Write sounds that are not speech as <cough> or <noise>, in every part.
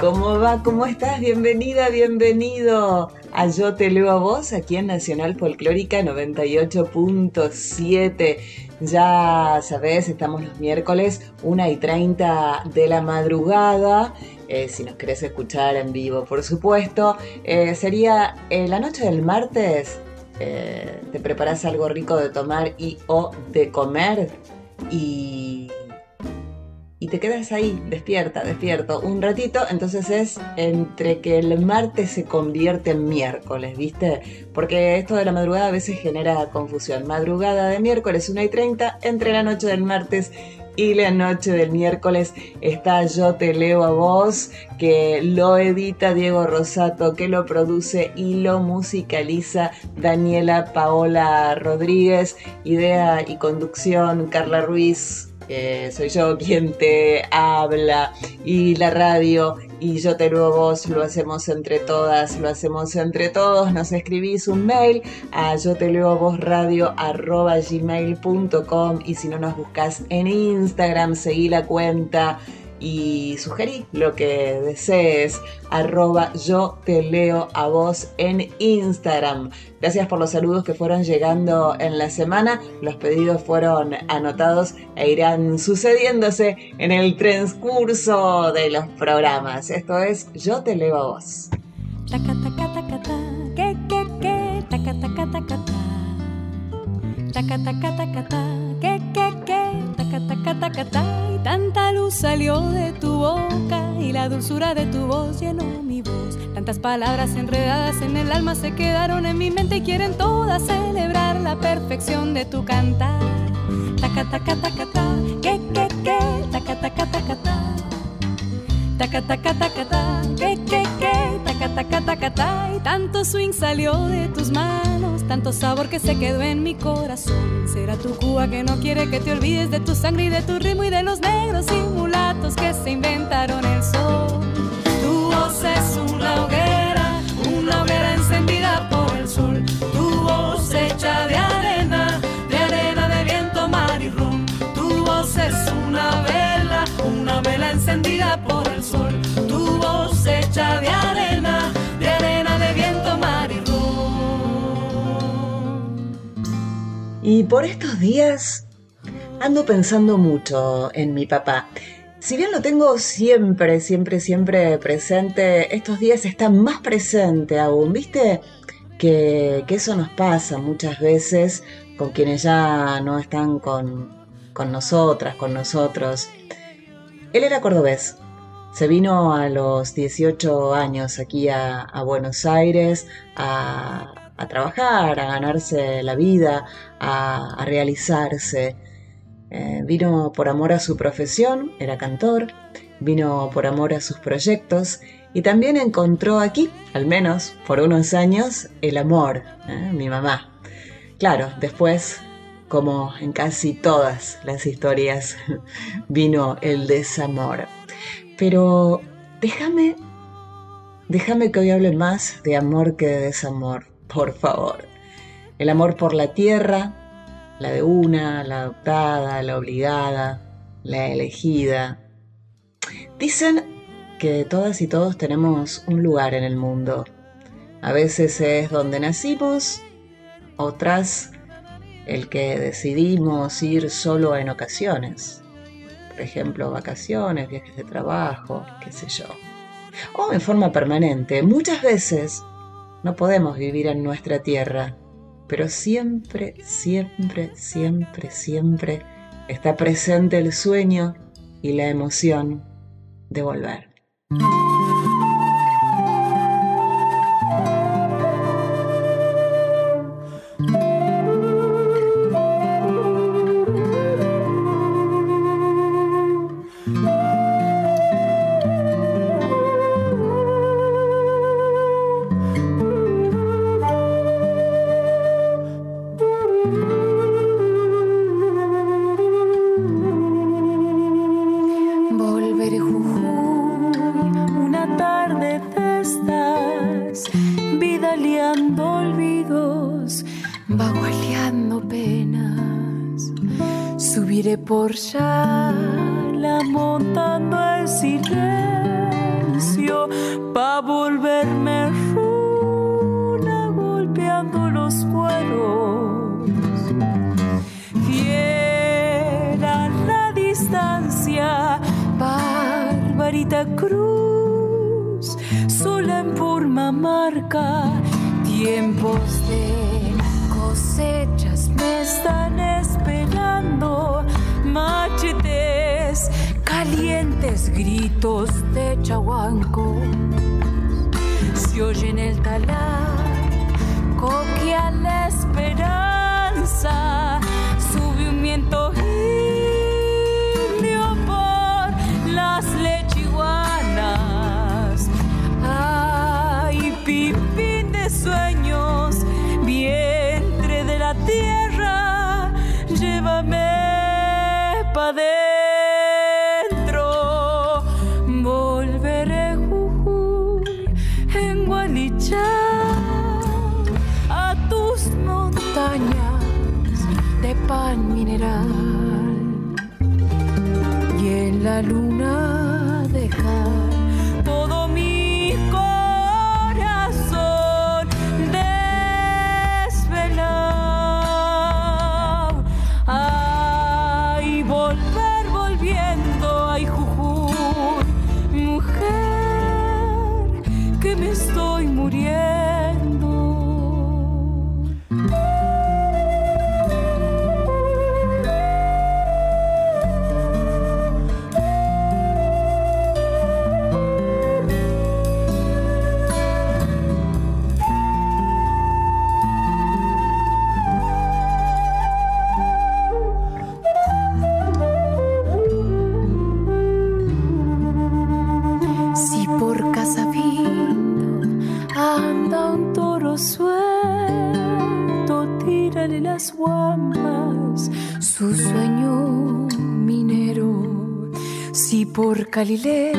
¿Cómo va? ¿Cómo estás? Bienvenida, bienvenido a Yo Te Leo a Vos aquí en Nacional Folclórica 98.7. Ya sabes, estamos los miércoles 1 y 30 de la madrugada. Eh, si nos querés escuchar en vivo, por supuesto. Eh, sería eh, la noche del martes. te preparas algo rico de tomar y o de comer. Y y te quedas ahí, despierta, despierto, un ratito, entonces es entre que el martes se convierte en miércoles, ¿viste? Porque esto de la madrugada a veces genera confusión. Madrugada de miércoles 1 y 30, entre la noche del martes y la noche del miércoles está Yo Te Leo a Vos, que lo edita Diego Rosato, que lo produce y lo musicaliza Daniela Paola Rodríguez, idea y conducción Carla Ruiz, soy yo quien te habla y la radio y yo te lo vos, lo hacemos entre todas, lo hacemos entre todos, nos escribís un mail a yo te leo vos radio arroba gmail.com y si no nos buscas en Instagram, seguí la cuenta y sugerí lo que desees. Arroba yo te leo a vos en Instagram. Gracias por los saludos que fueron llegando en la semana. Los pedidos fueron anotados e irán sucediéndose en el transcurso de los programas. Esto es Yo te leo a vos. Y tanta luz salió de tu boca y la dulzura de tu voz llenó mi voz. Tantas palabras enredadas en el alma se quedaron en mi mente y quieren todas celebrar la perfección de tu cantar. Taca, taca, taca, ta, que, que, que, taca, taca, taca, ta. Taca, taca, taca, ta, que, que, que, taca, taca, taca, ta. Y tanto swing salió de tus manos, tanto sabor que se quedó en mi corazón. Será tu Cuba que no quiere que te olvides de tu sangre y de tu ritmo y de los negros y mulatos que se inventaron el sol. Tu voz es hoguera, Y por estos días ando pensando mucho en mi papá. Si bien lo tengo siempre, siempre, siempre presente, estos días está más presente aún, ¿viste? Que, eso nos pasa muchas veces con quienes ya no están con, con nosotras, con nosotros. Él era cordobés, se vino a los 18 años aquí a, a Buenos Aires a, a, trabajar, a ganarse la vida, a, a realizarse. Eh, vino por amor a su profesión, era cantor, vino por amor a sus proyectos y también encontró aquí, al menos por unos años, el amor, ¿eh? mi mamá. Claro, después, como en casi todas las historias, <laughs> vino el desamor. Pero déjame, déjame que hoy hable más de amor que de desamor, por favor. El amor por la tierra, la de una, la adoptada, la obligada, la elegida. Dicen que todas y todos tenemos un lugar en el mundo. A veces es donde nacimos, otras el que decidimos ir solo en ocasiones. Por ejemplo, vacaciones, viajes de trabajo, qué sé yo. O en forma permanente. Muchas veces no podemos vivir en nuestra tierra pero siempre, siempre, siempre, siempre está presente el sueño y la emoción de volver. Iré por ya montando el silencio pa volverme runa golpeando los cueros. Fiera la distancia, barbarita cruz, sola en forma marca, tiempos de cosechas me están machetes, calientes gritos de chahuanco. Se oyen el talar, coquea la esperanza, en Galileo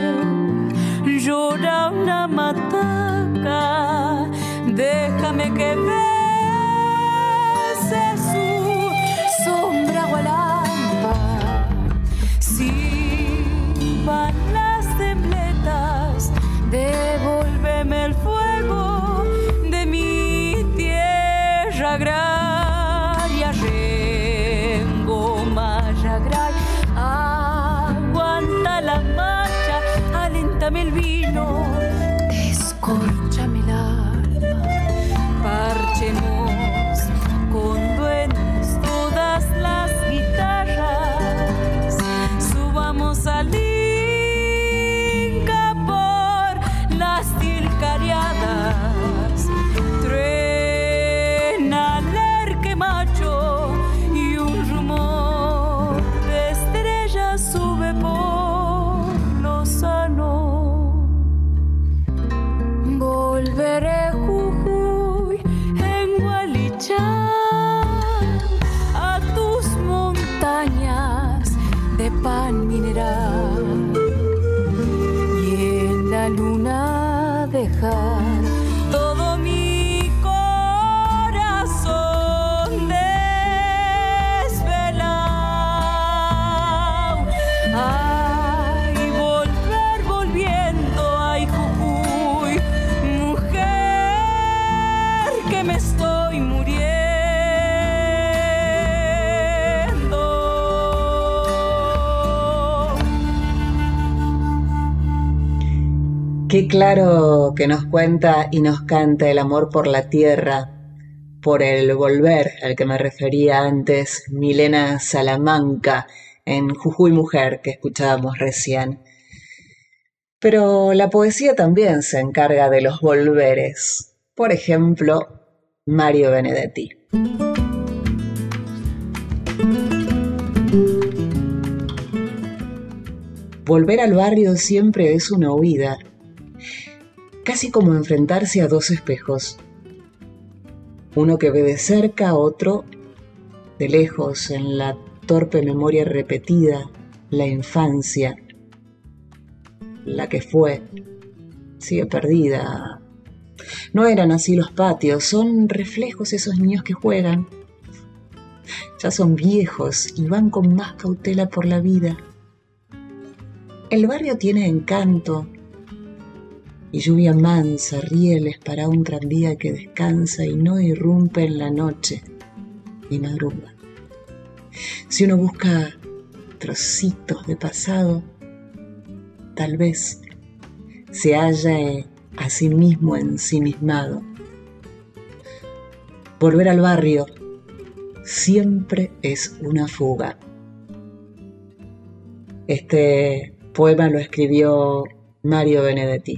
pan mineral Qué claro que nos cuenta y nos canta el amor por la tierra, por el volver al que me refería antes Milena Salamanca en Jujuy Mujer que escuchábamos recién. Pero la poesía también se encarga de los volveres. Por ejemplo, Mario Benedetti. Volver al barrio siempre es una huida, casi como enfrentarse a dos espejos. Uno que ve de cerca, otro de lejos, en la torpe memoria repetida, la infancia, la que fue, sigue perdida. No eran así los patios, son reflejos esos niños que juegan, ya son viejos y van con más cautela por la vida. El barrio tiene encanto y lluvia mansa, rieles para un tranvía que descansa y no irrumpe en la noche ni madruga. Si uno busca trocitos de pasado, tal vez se halla a sí mismo ensimismado. Volver al barrio siempre es una fuga. Este poema lo escribió Mario Benedetti.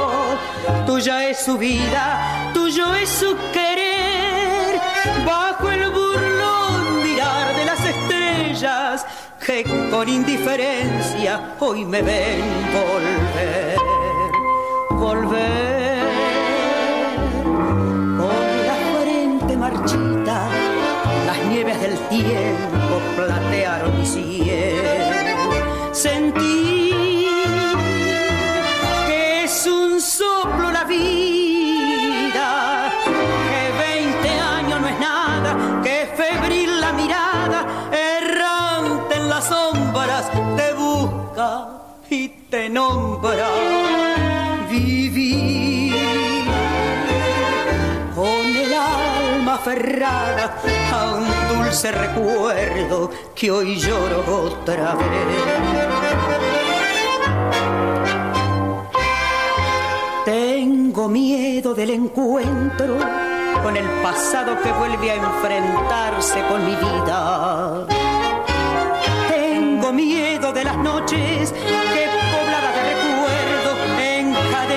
tuya es su vida, tuyo es su querer, bajo el burlón mirar de las estrellas que con indiferencia hoy me ven volver, volver. Con la frente marchita, las nieves del tiempo platearon mi cielo, sentí te nombra. Vivir con el alma aferrada a un dulce recuerdo que hoy lloro otra vez. Tengo miedo del encuentro con el pasado que vuelve a enfrentarse con mi vida. Tengo miedo de las noches que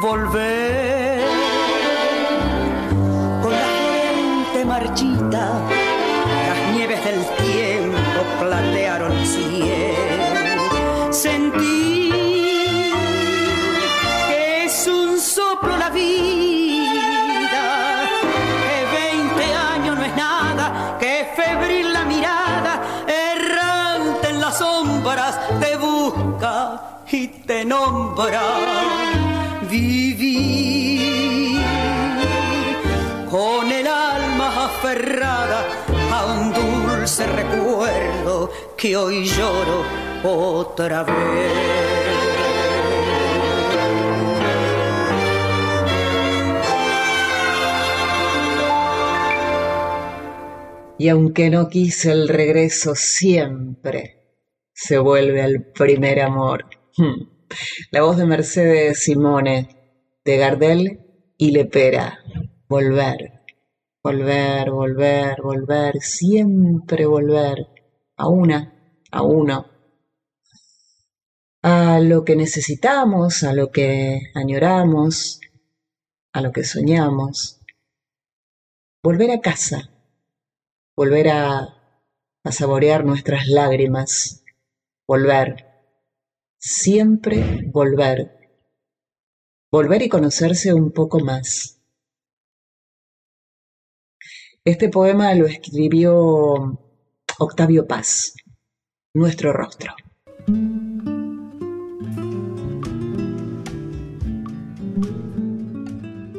Volver con la gente marchita, las nieves del tiempo platearon cielo. Sentí la vida, que veinte años no es nada, que febril la mirada, errante en las sombras, te busca y te nombra. A un dulce recuerdo que hoy lloro otra vez. y aunque no quise el regreso siempre, se vuelve al primer amor. Hmm. La voz de Mercedes Simone, de Gardel y Lepera. Volver, volver, volver, volver, siempre volver, a una, a uno, a lo que necesitamos, a lo que añoramos, a lo que soñamos. Volver a casa volver a, saborear nuestras lágrimas, volver, siempre volver, volver y conocerse un poco más. Este poema lo escribió Octavio Paz, Nuestro Rostro.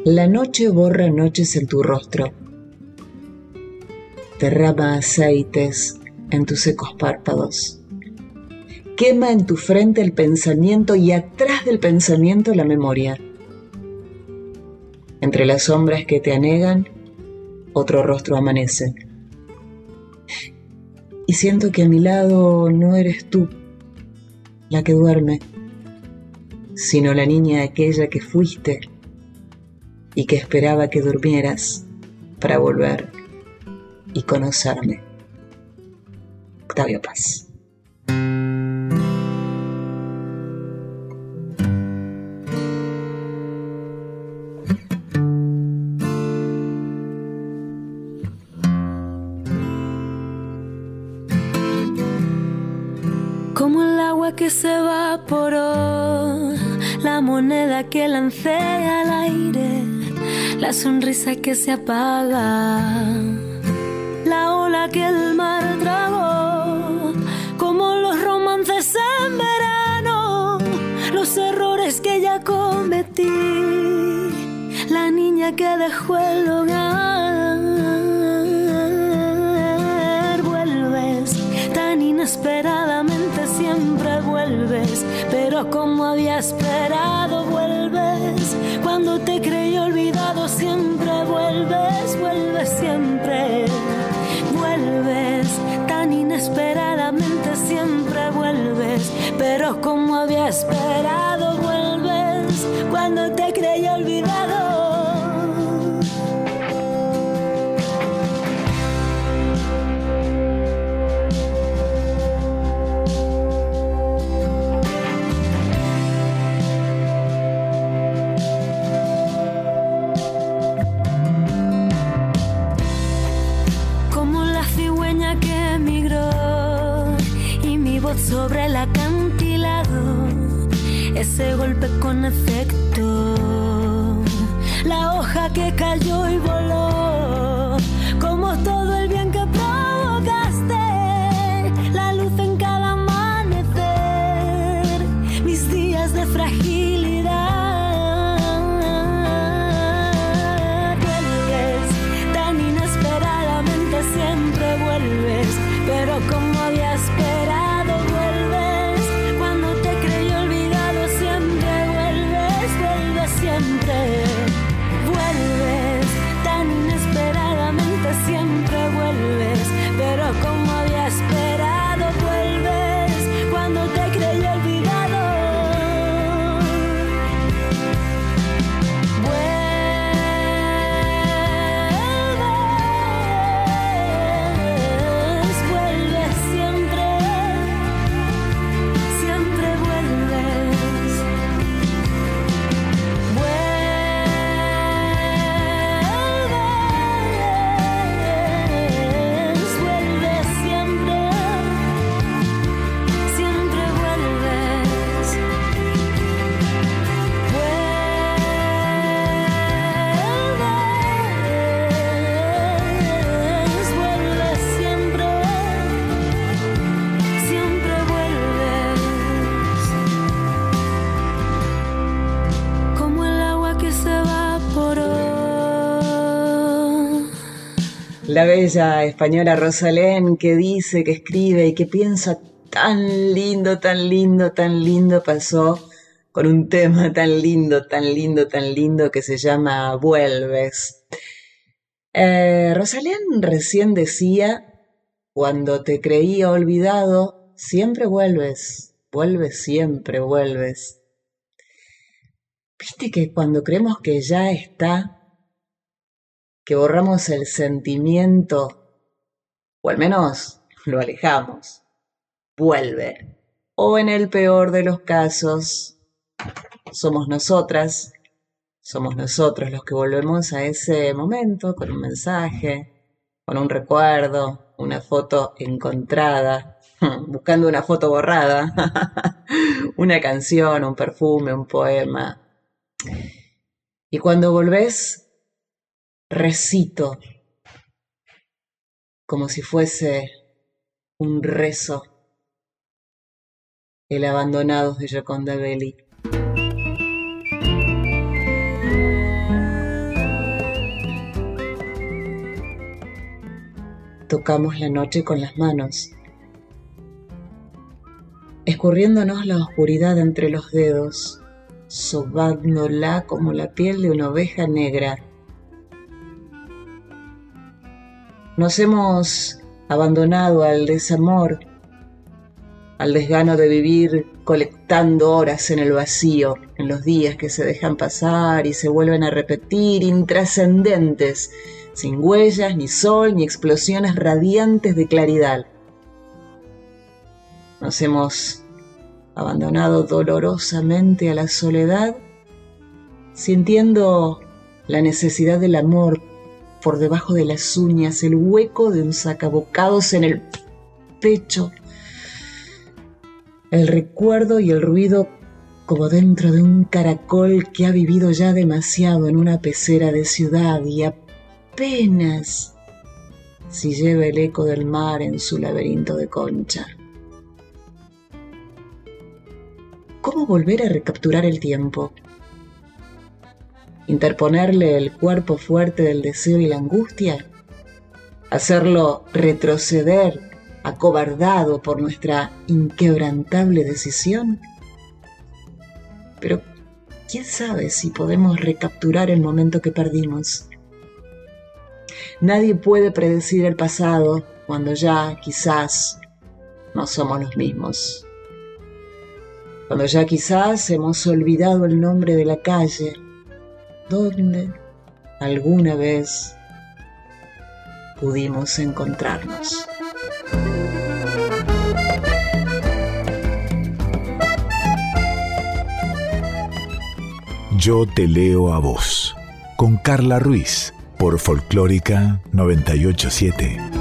La noche borra noches en tu rostro derrama aceites en tus secos párpados. Quema en tu frente el pensamiento y atrás del pensamiento la memoria. Entre las sombras que te anegan, otro rostro amanece. Y siento que a mi lado no eres tú la que duerme, sino la niña aquella que fuiste y que esperaba que durmieras para volver y conocerme. Octavio Paz. Se evaporó, la moneda que lancé al aire, la sonrisa que se apaga, la ola que el mar tragó, como los romances en verano, los errores que ya cometí, la niña que dejó el hogar. Vuelves, pero como había esperado, vuelves. Cuando te creí olvidado, siempre vuelves, vuelves siempre. Vuelves tan inesperadamente, siempre vuelves, pero como había esperado, vuelves. Cuando te sobre el acantilado, ese golpe con efecto, la hoja que cayó y voló, como todo el bien que provocaste, la luz en cada amanecer, mis días de fragilidad. Vuelves tan inesperadamente, siempre vuelves, pero como La bella española Rosalén que dice, que escribe y que piensa tan lindo, tan lindo, tan lindo pasó con un tema tan lindo, tan lindo, tan lindo que se llama Vuelves. Eh, Rosalén recién decía, cuando te creía olvidado, siempre vuelves, vuelves, siempre vuelves. Viste que cuando creemos que ya está, que borramos el sentimiento, o al menos lo alejamos, vuelve. O en el peor de los casos, somos nosotras, somos nosotros los que volvemos a ese momento con un mensaje, con un recuerdo, una foto encontrada, <laughs> buscando una foto borrada, <laughs> una canción, un perfume, un poema. Y cuando volvés, recito como si fuese un rezo el Abandonados de Gioconda Belli. Tocamos la noche con las manos, escurriéndonos la oscuridad entre los dedos, sobándola como la piel de una oveja negra. Nos hemos abandonado al desamor, al desgano de vivir colectando horas en el vacío, en los días que se dejan pasar y se vuelven a repetir, intrascendentes, sin huellas, ni sol, ni explosiones radiantes de claridad. Nos hemos abandonado dolorosamente a la soledad, sintiendo la necesidad del amor por debajo de las uñas, el hueco de un sacabocados en el pecho, el recuerdo y el ruido como dentro de un caracol que ha vivido ya demasiado en una pecera de ciudad y apenas si lleva el eco del mar en su laberinto de concha. ¿Cómo volver a recapturar el tiempo? ¿Interponerle el cuerpo fuerte del deseo y la angustia? ¿Hacerlo retroceder acobardado por nuestra inquebrantable decisión? Pero, ¿quién sabe si podemos recapturar el momento que perdimos? Nadie puede predecir el pasado cuando ya quizás no somos los mismos cuando ya quizás hemos olvidado el nombre de la calle donde alguna vez pudimos encontrarnos. Yo te leo a vos, con Carla Ruiz, por Folclórica 987.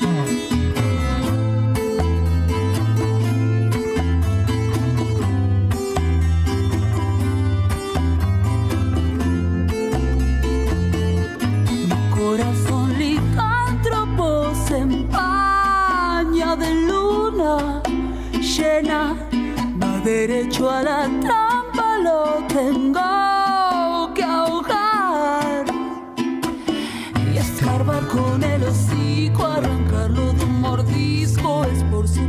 Con el hocico, arrancarlo de un mordisco es por su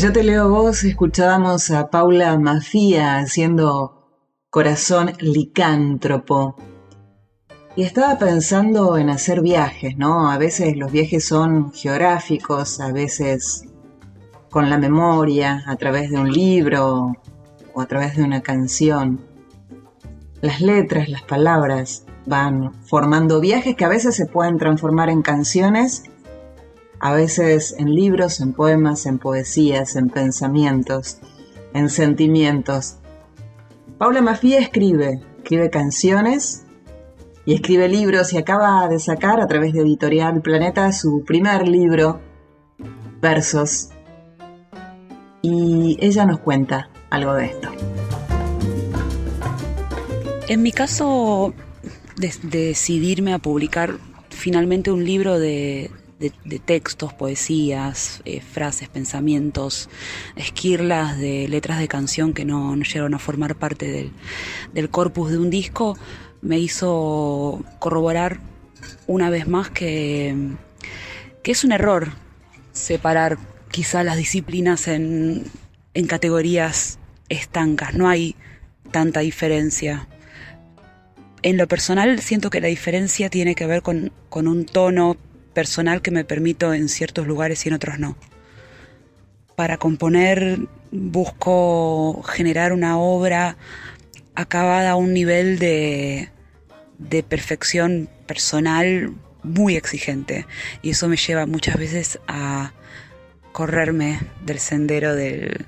Yo te leo vos escuchábamos a Paula Mafía haciendo Corazón Licántropo. Y estaba pensando en hacer viajes, ¿no? A veces los viajes son geográficos, a veces con la memoria, a través de un libro o a través de una canción. Las letras, las palabras van formando viajes que a veces se pueden transformar en canciones a veces en libros, en poemas, en poesías, en pensamientos, en sentimientos. Paula Mafia escribe, escribe canciones y escribe libros y acaba de sacar a través de Editorial Planeta su primer libro, Versos. Y ella nos cuenta algo de esto. En mi caso, de, decidirme a publicar finalmente un libro de, de, textos, poesías, eh, frases, pensamientos, esquirlas de letras de canción que no, llegaron a formar parte del, corpus de un disco, me hizo corroborar una vez más que, que es un error separar quizá las disciplinas en, en categorías estancas, no hay tanta diferencia. En lo personal siento que la diferencia tiene que ver con, con un tono personal que me permito en ciertos lugares y en otros no. Para componer busco generar una obra acabada a un nivel de, de perfección personal muy exigente y eso me lleva muchas veces a correrme del sendero del,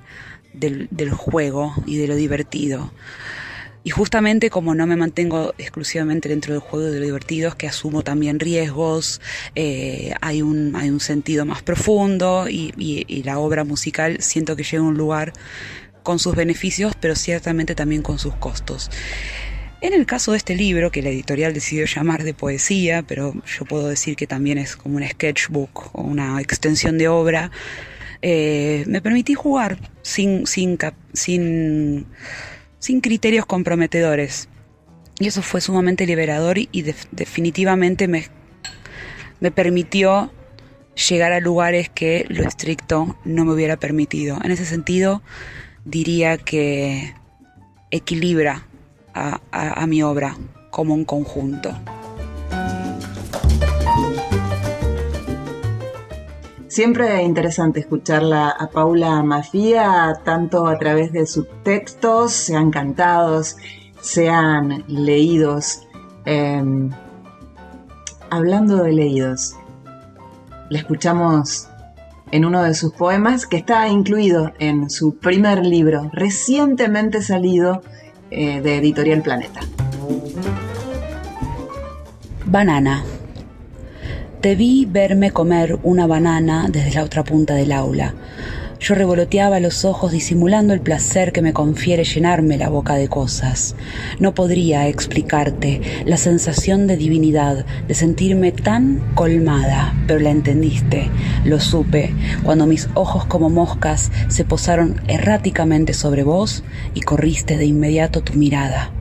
del, del juego y de lo divertido. Y justamente como no me mantengo exclusivamente dentro del juego de lo divertido, es que asumo también riesgos, eh, hay, un, hay un sentido más profundo y, la obra musical siento que llega a un lugar con sus beneficios, pero ciertamente también con sus costos. En el caso de este libro, que la editorial decidió llamar de poesía, pero yo puedo decir que también es como un sketchbook o una extensión de obra, eh, me permití jugar sin, sin, sin sin criterios comprometedores. Y eso fue sumamente liberador y definitivamente me, me permitió llegar a lugares que lo estricto no me hubiera permitido. En ese sentido, diría que equilibra a mi obra como un conjunto. Siempre interesante escucharla a Paula Mafía, tanto a través de sus textos, sean cantados, sean leídos. Em, hablando de leídos, la escuchamos en uno de sus poemas que está incluido en su primer libro, recientemente salido eh, de Editorial Planeta. Banana. Vi verme comer una banana desde la otra punta del aula. Yo revoloteaba los ojos disimulando el placer que me confiere llenarme la boca de cosas. No podría explicarte la sensación de divinidad, de sentirme tan colmada, pero la entendiste, lo supe, cuando mis ojos como moscas se posaron erráticamente sobre vos y corriste de inmediato tu mirada.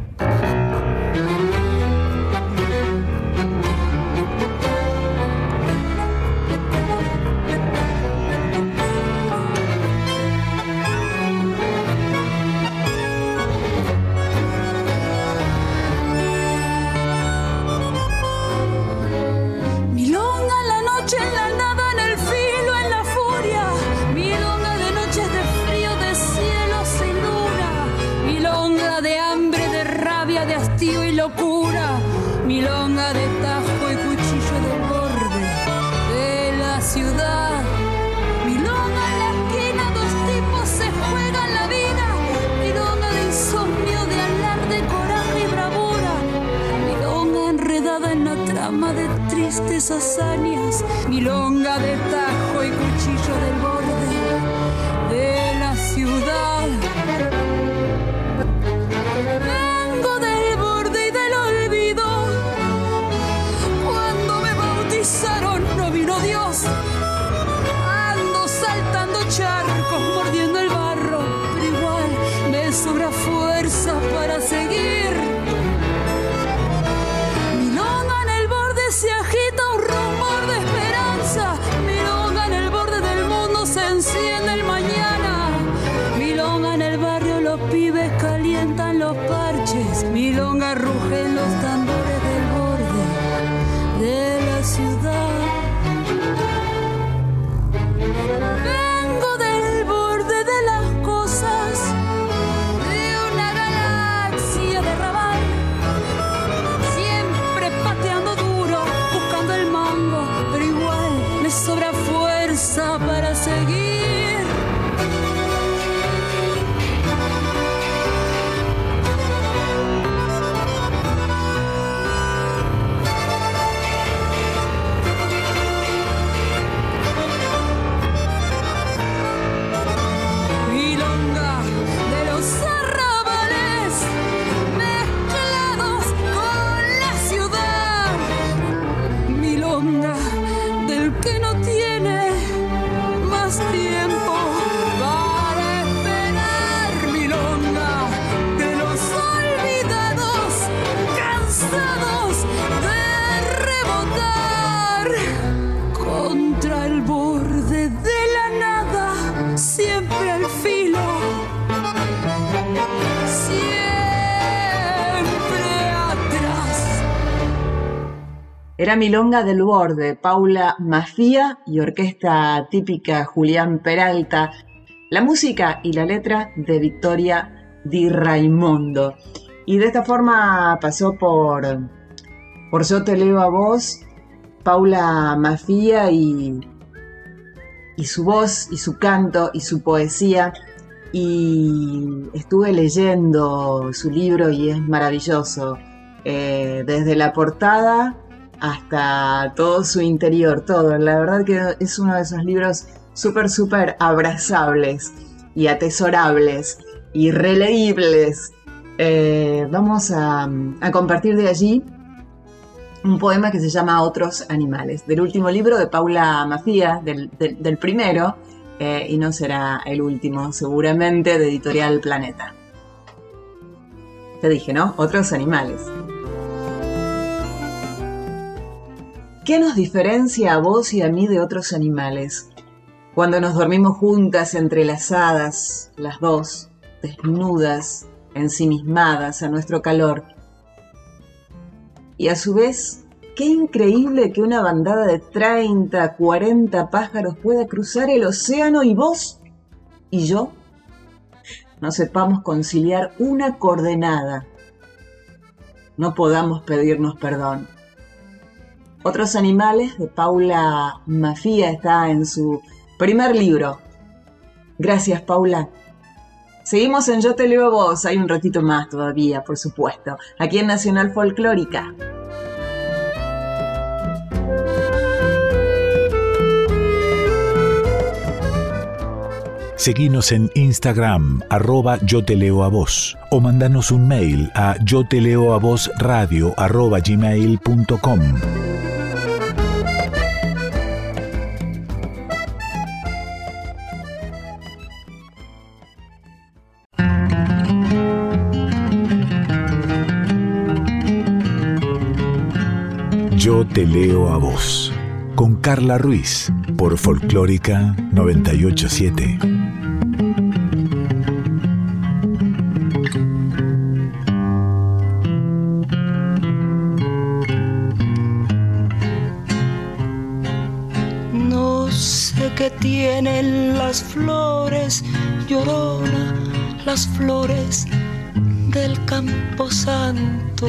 Milonga del Borde, Paula Mafía y orquesta típica Julián Peralta. La música y la letra de Victoria Di Raimondo. Y de esta forma pasó por, por Yo Te Leo a Vos, Paula Mafía y, y su voz y su canto y su poesía. Y estuve leyendo su libro y es maravilloso. Eh, desde la portada hasta todo su interior, todo. La verdad que es uno de esos libros súper, súper abrazables y atesorables y releíbles. Eh, vamos a, compartir de allí un poema que se llama Otros Animales, del último libro de Paula del- del primero, eh, y no será el último, seguramente, de Editorial Planeta. Te dije, ¿no? Otros Animales. ¿Qué nos diferencia a vos y a mí de otros animales? Cuando nos dormimos juntas, entrelazadas, las dos, desnudas, ensimismadas a nuestro calor. Y a su vez, qué increíble que una bandada de 30, 40 pájaros pueda cruzar el océano y vos y yo no sepamos conciliar una coordenada. No podamos pedirnos perdón. Otros animales de Paula Mafía está en su primer libro. Gracias, Paula. Seguimos en Yo te leo a vos, hay un ratito más todavía, por supuesto, aquí en Nacional Folclórica. Seguinos en Instagram, arroba yo te leo a vos, o mandanos un mail a yo te leo a vos radio arroba gmail.com. Yo te leo a vos, con Carla Ruiz, por Folclórica 987. No sé qué tienen las flores, llorona, las flores del campo santo.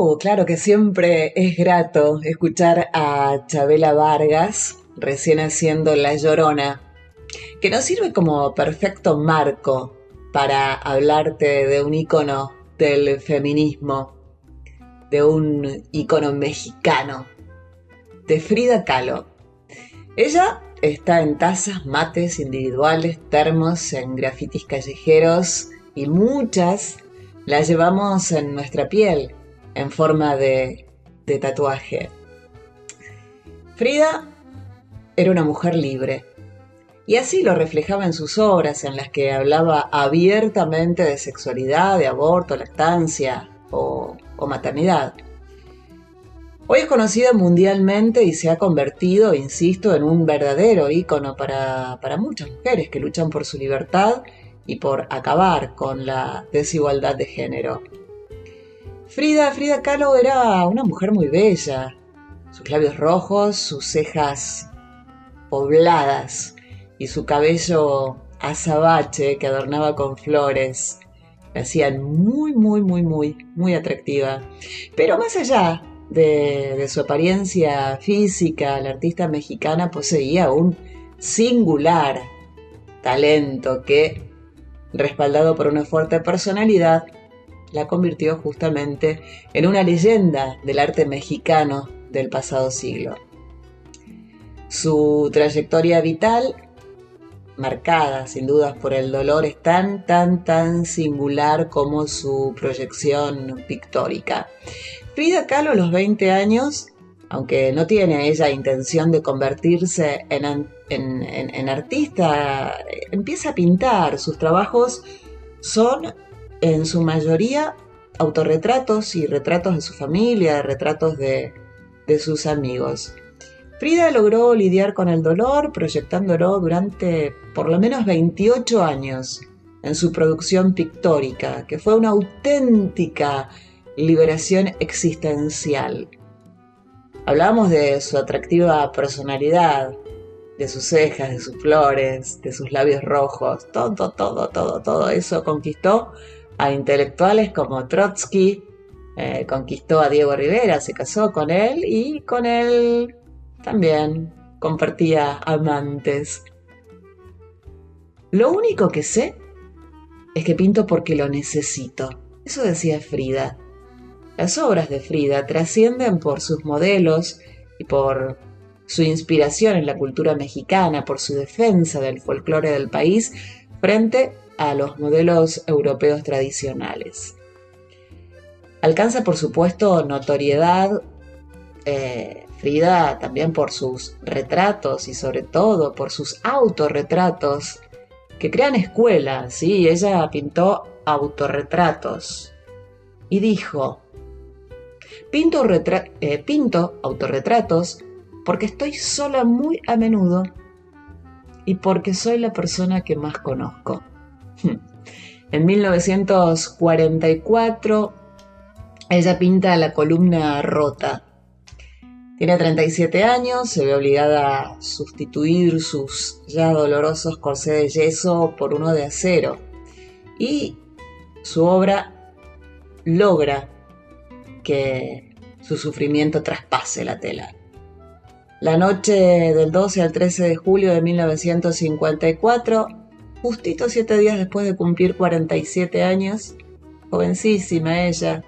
Oh, claro que siempre es grato escuchar a Chabela Vargas recién haciendo La Llorona, que nos sirve como perfecto marco para hablarte de un icono del feminismo, de un icono mexicano, de Frida Kahlo. Ella está en tazas, mates individuales, termos, en grafitis callejeros y muchas las llevamos en nuestra piel en forma de, tatuaje. Frida era una mujer libre, y así lo reflejaba en sus obras en las que hablaba abiertamente de sexualidad, de aborto, lactancia o, maternidad. Hoy es conocida mundialmente y se ha convertido, insisto, en un verdadero ícono para, para muchas mujeres que luchan por su libertad y por acabar con la desigualdad de género. Frida, Kahlo era una mujer muy bella. Sus labios rojos, sus cejas pobladas y su cabello azabache que adornaba con flores La hacían muy, muy, muy, muy, muy atractiva. Pero más allá de su apariencia física, la artista mexicana poseía un singular talento que, respaldado por una fuerte personalidad, la convirtió justamente en una leyenda del arte mexicano del pasado siglo. Su trayectoria vital, marcada sin dudas por el dolor, es tan, tan, tan singular como su proyección pictórica. Frida Kahlo a los 20 años, aunque no tiene ella intención de convertirse en, en artista, empieza a pintar. Sus trabajos son en su mayoría autorretratos y retratos de su familia, retratos de, sus amigos. Frida logró lidiar con el dolor proyectándolo durante por lo menos 28 años en su producción pictórica, que fue una auténtica liberación existencial. Hablamos de su atractiva personalidad, de sus cejas, de sus flores, de sus labios rojos, todo, todo, todo, todo eso conquistó a intelectuales como Trotsky, eh, conquistó a Diego Rivera, se casó con él y con él también compartía amantes. Lo único que sé es que pinto porque lo necesito. Eso decía Frida. Las obras de Frida trascienden por sus modelos y por su inspiración en la cultura mexicana, por su defensa del folclore del país frente a los modelos europeos tradicionales. Alcanza, por supuesto, notoriedad eh, Frida también por sus retratos y sobre todo por sus autorretratos que crean escuelas, ¿sí? Ella pintó autorretratos y dijo, pinto, eh, pinto autorretratos porque estoy sola muy a menudo y porque soy la persona que más conozco. En 1944, ella pinta la columna rota. Tiene 37 años, se ve obligada a sustituir sus ya dolorosos corsés de yeso por uno de acero. Y su obra logra que su sufrimiento traspase la tela. La noche del 12 al 13 de julio de 1954, justito siete días después de cumplir 47 años, jovencísima ella,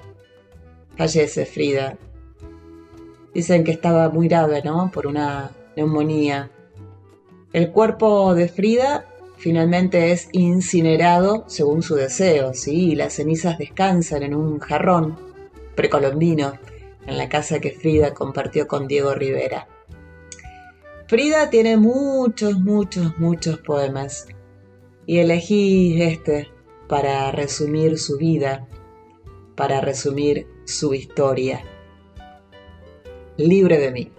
fallece Frida. Dicen que estaba muy grave, ¿no? Por una neumonía. El cuerpo de Frida finalmente es incinerado según su deseo, ¿sí? Y las cenizas descansan en un jarrón precolombino en la casa que Frida compartió con Diego Rivera. Frida tiene muchos, muchos, muchos poemas y elegí este para resumir su vida, para resumir su historia. Libre de mí.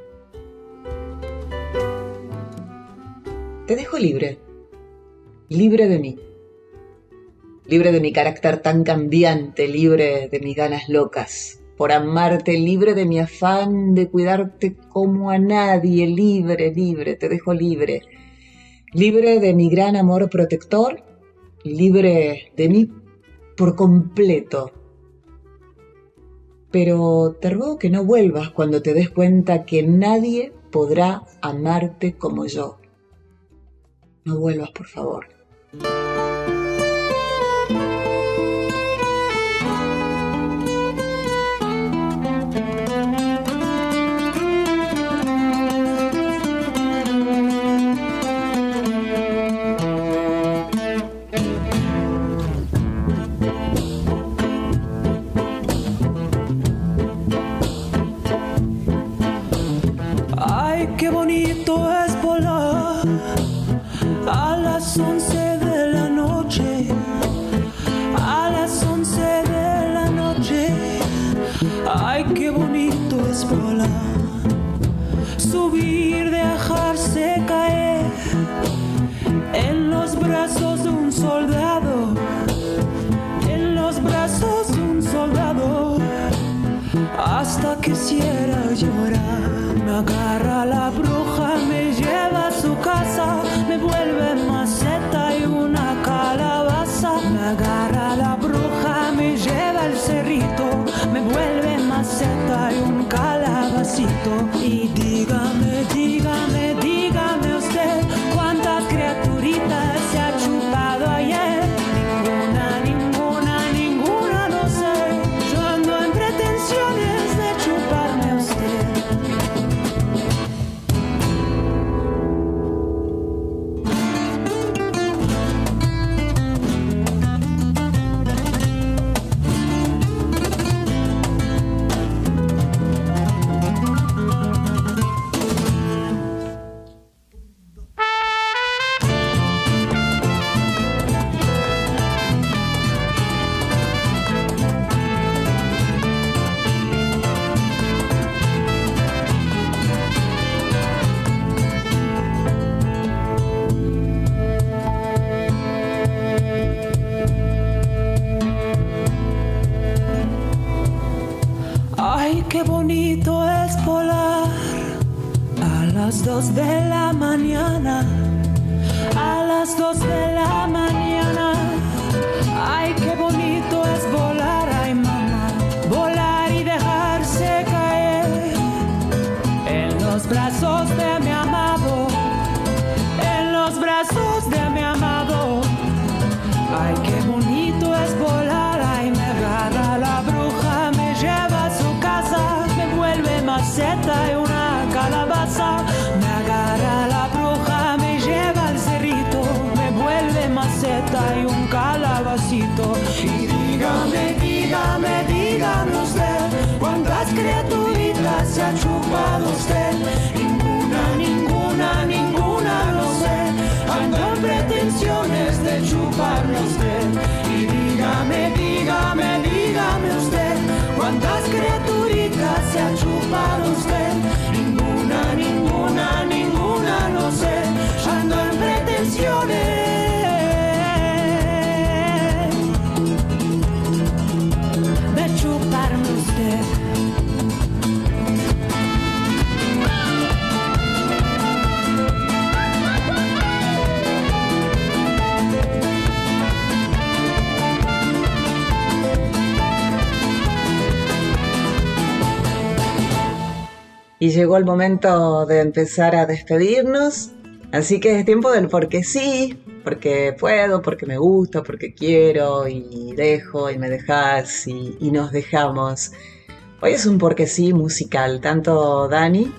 Te dejo libre, libre de mí, libre de mi carácter tan cambiante, libre de mis ganas locas, por amarte, libre de mi afán de cuidarte como a nadie, libre, libre, te dejo libre libre de mi gran amor protector, libre de mí por completo. Pero te ruego que no vuelvas cuando te des cuenta que nadie podrá amarte como yo. No vuelvas, por favor. En los brazos de un soldado, en los brazos de un soldado, hasta quisiera llorar. Me agarra la bruja, me lleva a su casa, me vuelve maceta y una calabaza. Me agarra la bruja, me lleva al cerrito, me vuelve maceta y un calabacito. Y dígame, dígame. Ay, qué Y llegó el momento de empezar a despedirnos. Así que es tiempo del porque sí, porque puedo, porque me gusta, porque quiero y dejo y me dejas y, y nos dejamos. Hoy es un porque sí musical. Tanto Dani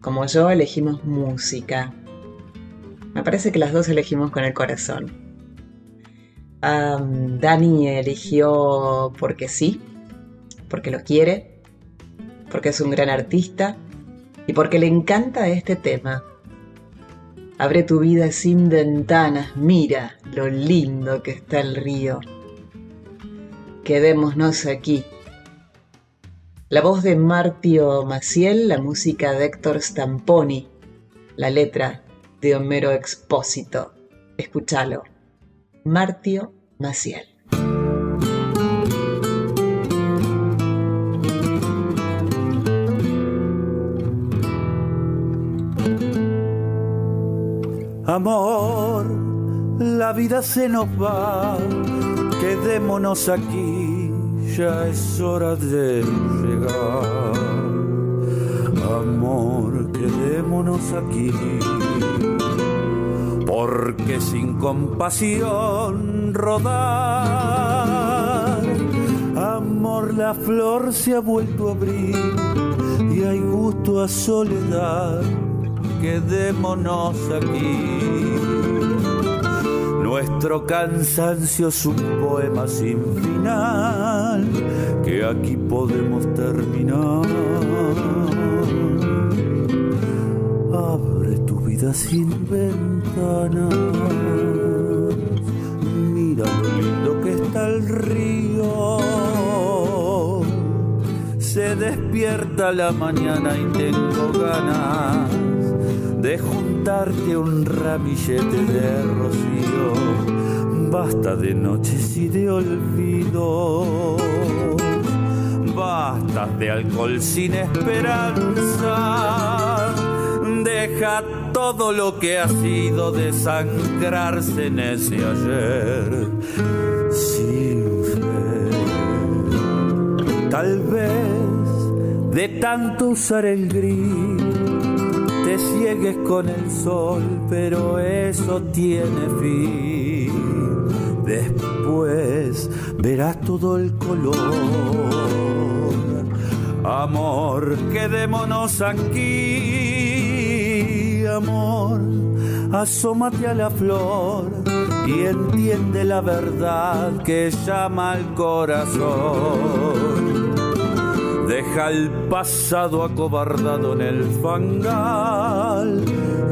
como yo elegimos música. Me parece que las dos elegimos con el corazón. Dani eligió porque sí, porque lo quiere, porque es un gran artista y porque le encanta este tema. Abre tu vida sin ventanas, mira lo lindo que está el río. Quedémonos aquí. La voz de Martio Maciel, la música de Héctor Stamponi, la letra de Homero Expósito. Escúchalo. Martio Maciel. Amor, la vida se nos va, quedémonos aquí, ya es hora de llegar. Amor, quedémonos aquí, porque sin compasión rodar. Amor, la flor se ha vuelto a abrir y hay gusto a soledad quedémonos aquí. Nuestro cansancio es un poema sin final que aquí podemos terminar. Abre tu vida sin ventanas, mira lo lindo que está el río. Se despierta la mañana y tengo ganas de juntarte un ramillete de rocío. Basta de noches y de olvido. Basta de alcohol sin esperanza. Deja todo lo que ha sido desangrarse en ese ayer. Sin fe. Tal vez de tanto usar el gris, te ciegues con el sol, pero eso tiene fin. Después verás todo el color. Amor, quedémonos aquí, amor, asómate a la flor y entiende la verdad que llama al corazón. Deja el pasado acobardado en el fangal,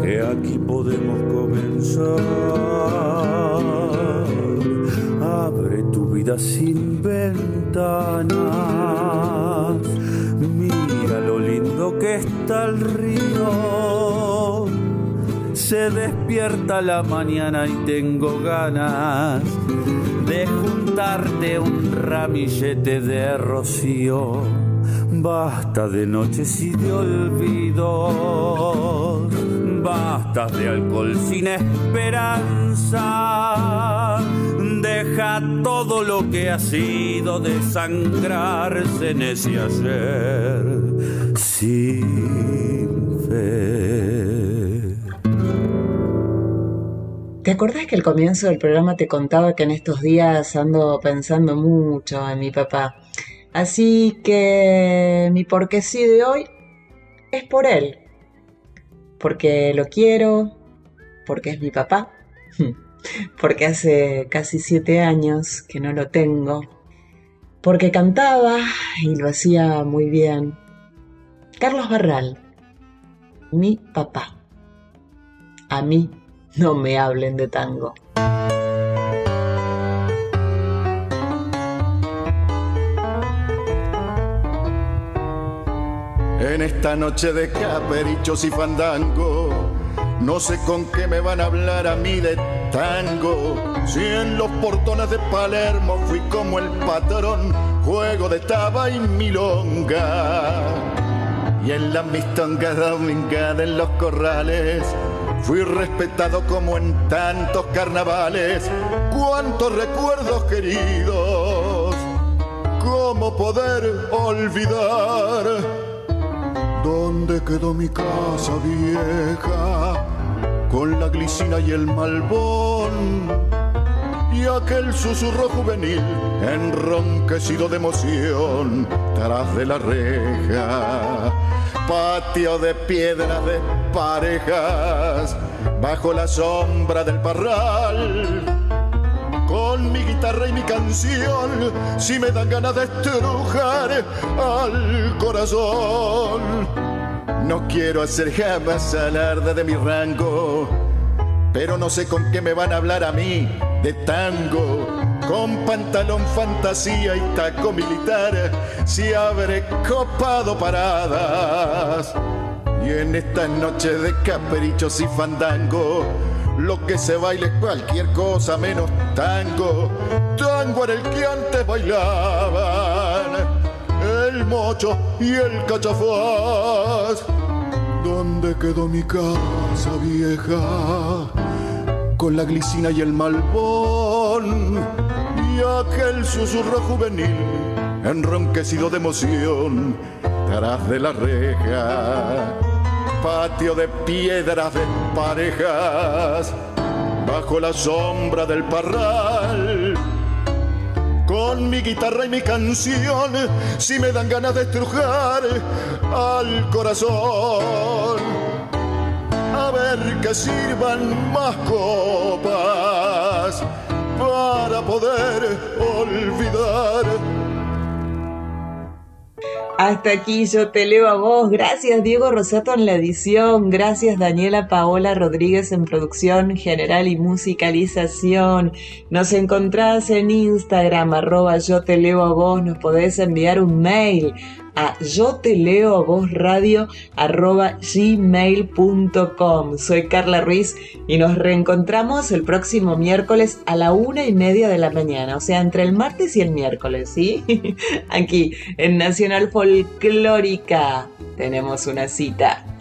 que aquí podemos comenzar. Abre tu vida sin ventanas, mira lo lindo que está el río. Se despierta la mañana y tengo ganas de juntarte un ramillete de rocío Basta de noches y de olvidos, basta de alcohol sin esperanza. Deja todo lo que ha sido desangrarse en ese ayer sin fe. ¿Te acordás que al comienzo del programa te contaba que en estos días ando pensando mucho en mi papá? Así que mi porque sí de hoy es por él. Porque lo quiero, porque es mi papá, <laughs> porque hace casi siete años que no lo tengo, porque cantaba y lo hacía muy bien. Carlos Barral, mi papá. A mí no me hablen de tango. En esta noche de caperichos y fandango, no sé con qué me van a hablar a mí de tango. Si en los portones de Palermo fui como el patrón, juego de taba y milonga. Y en la mistonga domingada en los corrales, fui respetado como en tantos carnavales. Cuántos recuerdos queridos, cómo poder olvidar ¿Dónde quedó mi casa vieja? Con la glicina y el malbón. Y aquel susurro juvenil, enronquecido de emoción, tras de la reja. Patio de piedras de parejas, bajo la sombra del parral guitarra y mi canción, si me dan ganas de estrujar al corazón. No quiero hacer jamás alarde de mi rango, pero no sé con qué me van a hablar a mí de tango. Con pantalón fantasía y taco militar, si habré copado paradas. Y en estas noches de caprichos y fandango, lo que se baile cualquier cosa menos tango. Tango era el que antes bailaban el mocho y el cachafaz. ¿Dónde quedó mi casa vieja? Con la glicina y el malbón y aquel susurro juvenil enronquecido de emoción tras de la reja patio de piedras de bajo la sombra del parral. Con mi guitarra y mi canción, si me dan ganas de estrujar al corazón. A ver que sirvan más copas para poder olvidar hasta aquí yo te leo a vos. Gracias Diego Rosato en la edición. Gracias Daniela Paola Rodríguez en producción general y musicalización. Nos encontrás en Instagram arroba yo te leo a vos. Nos podés enviar un mail yo te leo a vos radio arroba gmail.com. Soy Carla Ruiz y nos reencontramos el próximo miércoles a la una y media de la mañana, o sea, entre el martes y el miércoles, ¿sí? <laughs> Aquí en Nacional Folclórica tenemos una cita.